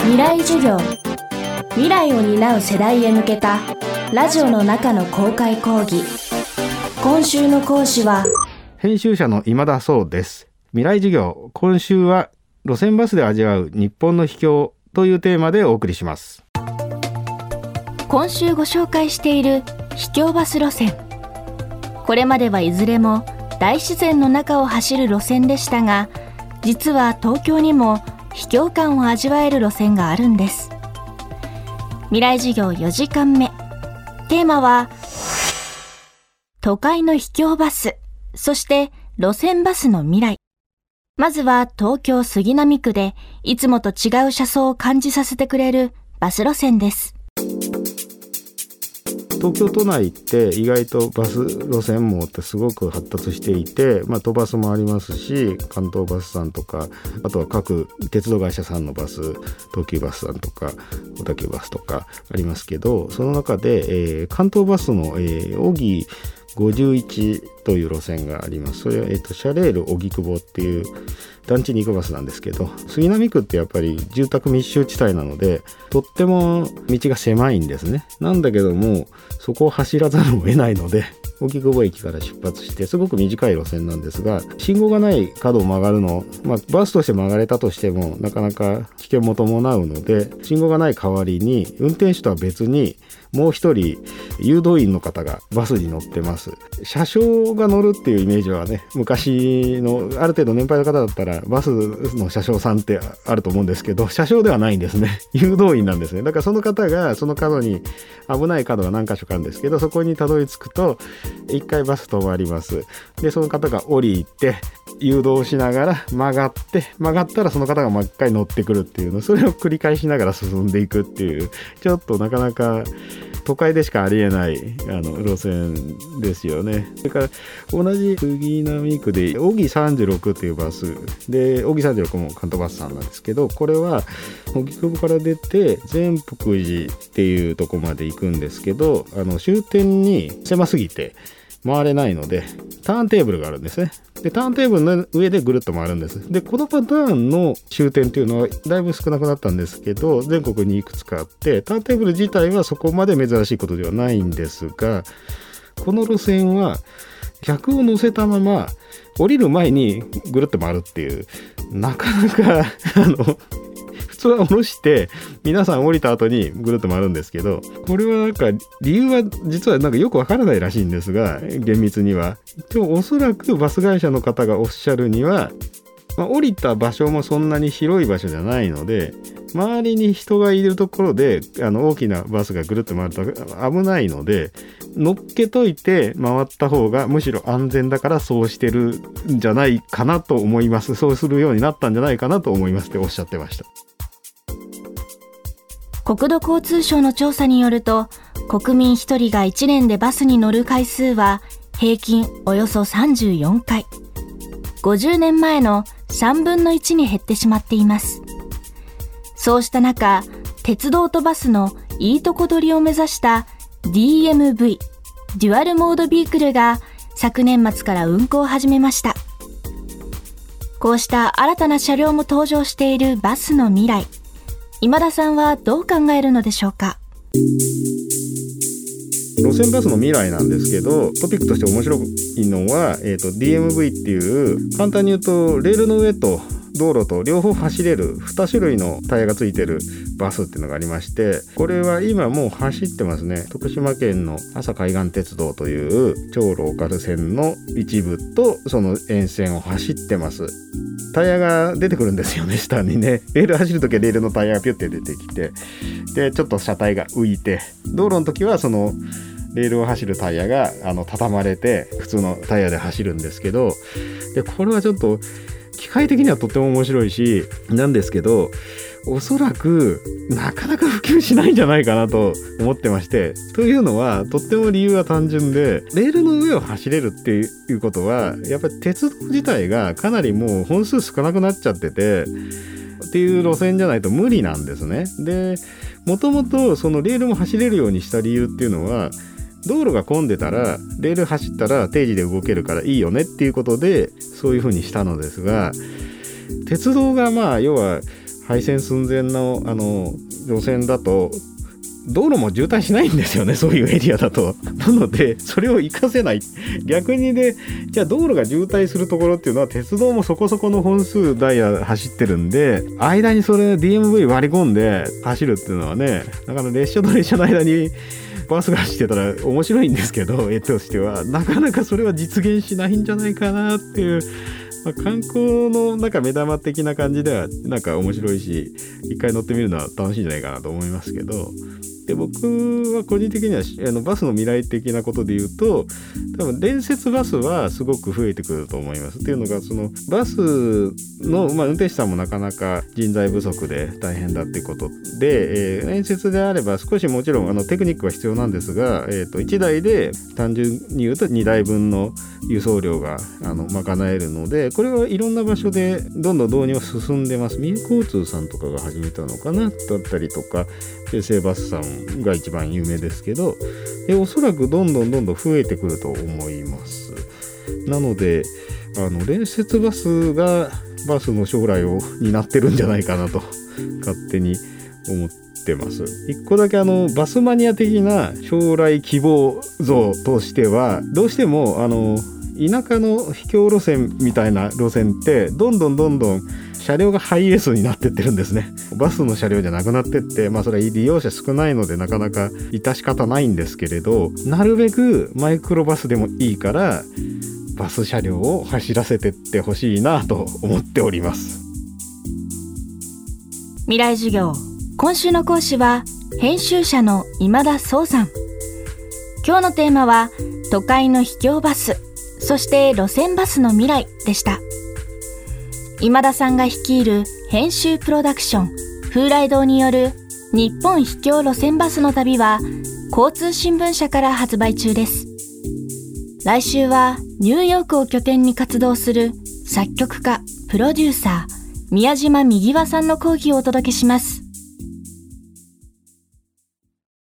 未来授業。未来を担う世代へ向けたラジオの中の公開講義。今週の講師は編集者の今田壮です。未来授業。今週は路線バスで味わう日本の秘境というテーマでお送りします。今週ご紹介している秘境バス路線。これまではいずれも大自然の中を走る路線でしたが実は東京にも秘境感を味わえる路線があるんです。未来事業4時間目。テーマは都会の秘境バス。そして路線バスの未来。まずは東京杉並区でいつもと違う車窓を感じさせてくれるバス路線です。東京都内って意外とバス路線網ってすごく発達していて、まあ、都バスもありますし関東バスさんとかあとは各鉄道会社さんのバス東急バスさんとか小竹バスとかありますけどその中で、えー、関東バスの、えー、荻51という路線があります。それは、えっと、シャレール荻窪っていう団地に行くバスなんですけど、杉並区ってやっぱり住宅密集地帯なので、とっても道が狭いんですね。なんだけども、そこを走らざるを得ないので、荻窪駅から出発してすごく短い路線なんですが信号がない角を曲がるの、まあ、バスとして曲がれたとしてもなかなか危険も伴うので信号がない代わりに運転手とは別にもう一人誘導員の方がバスに乗ってます。車掌が乗るっていうイメージはね昔のある程度年配の方だったらバスの車掌さんってあると思うんですけど車掌ではないんですね。誘導員なんですね。だからその方がその角に危ない角が何箇所かあるんですけどそこにたどり着くと一回バス止まります。でその方が降りて誘導しながら曲がって曲がったらその方がもう一回乗ってくるっていうのそれを繰り返しながら進んでいくっていうちょっとなかなか都会でしかありえないあの路線ですよね。それから同じ杉並区で小木36っていうバスで小木36も関東バスさんなんですけどこれは荻窪から出て善福寺っていうとこまで行くんですけどあの終点に狭すぎて回れないのでターンテーブルがあるんですね。でターンテーブルの上でぐるっと回るんです。でこのパターンの終点っていうのはだいぶ少なくなったんですけど全国にいくつかあってターンテーブル自体はそこまで珍しいことではないんですがこの路線は客を乗せたまま降りる前にぐるっと回るっていうなかなかあの普通は下ろして皆さん降りた後にぐるっと回るんですけどこれはなんか理由は実はなんかよくわからないらしいんですが厳密にはでもおそらくバス会社の方がおっしゃるにはまあ、降りた場所もそんなに広い場所じゃないので周りに人がいるところであの大きなバスがぐるっと回ると危ないので乗っけといて回った方がむしろ安全だからそうしてるんじゃないかなと思いますそうするようになったんじゃないかなと思いますっておっしゃってました。国土交通省の調査によると国民1人が1年でバスに乗る回数は平均およそ34回。50年前の3分の1に減ってしまっています。そうした中鉄道とバスのいいとこ取りを目指した DMV デュアルモードビークルが昨年末から運行を始めました。こうした新たな車両も登場しているバスの未来。今田さんはどう考えるのでしょうか？路線バスの未来なんですけどトピックとして面白いのは、えーと、DMV っていう簡単に言うとレールの上と道路と両方走れる2種類のタイヤがついてるバスっていうのがありましてこれは今もう走ってますね。徳島県の阿佐海岸鉄道という超ローカル線の一部とその沿線を走ってます。タイヤが出てくるんですよね下にね。レール走る時はレールのタイヤがピュッて出てきてでちょっと車体が浮いて道路の時はそのレールを走るタイヤがあの畳まれて普通のタイヤで走るんですけどでこれはちょっと機械的にはとっても面白いしなんですけどおそらくなかなか普及しないんじゃないかなと思ってましてというのはとっても理由は単純でレールの上を走れるっていうことはやっぱり鉄道自体がかなりもう本数少なくなっちゃっててっていう路線じゃないと無理なんですね。でもともとそのレールも走れるようにした理由っていうのは道路が混んでたらレール走ったら定時で動けるからいいよねっていうことでそういうふうにしたのですが鉄道がまあ要は廃線寸前のあの路線だと道路も渋滞しないんですよね そういうエリアだと。なのでそれを活かせない逆にねじゃあ道路が渋滞するところっていうのは鉄道もそこそこの本数ダイヤ走ってるんで間にそれ DMV 割り込んで走るっていうのはねだから列車と列車の間にバスが走ってたら面白いんですけど絵としてはなかなかそれは実現しないんじゃないかなっていう。まあ、観光のなんか目玉的な感じではなんか面白いし一回乗ってみるのは楽しいんじゃないかなと思いますけどで僕は個人的にはあのバスの未来的なことで言うと多分伝説バスはすごく増えてくると思います。っていうのがそのバスの、まあ、運転手さんもなかなか人材不足で大変だっていうことで、えー、伝説であれば少しもちろんあのテクニックは必要なんですが、えー、と1台で単純に言うと2台分の輸送量があの賄えるのでこれはいろんな場所でどんどん導入は進んでます。三重交通さんとかが始めたのかなだったりとか京成バスさんが一番有名ですけどでおそらくどんどんどんどん増えてくると思います。なのであの連接バスがバスの将来を担ってるんじゃないかなと勝手に思ってます。一個だけあのバスマニア的な将来希望像としてはどうしてもあの田舎の秘境路線みたいな路線ってどんどんどんどん車両がハイエースになってってるんですね。バスの車両じゃなくなってってまあそれは利用者少ないのでなかなか致し方ないんですけれどなるべくマイクロバスでもいいからバス車両を走らせてってほしいなと思っております。未来授業。今週の講師は編集者の今田壮さん。今日のテーマは都会の秘境バスそして路線バスの未来でした。今田さんが率いる編集プロダクション風来堂による日本秘境路線バスの旅は交通新聞社から発売中です。来週はニューヨークを拠点に活動する作曲家、プロデューサー、宮島みぎわさんの講義をお届けします。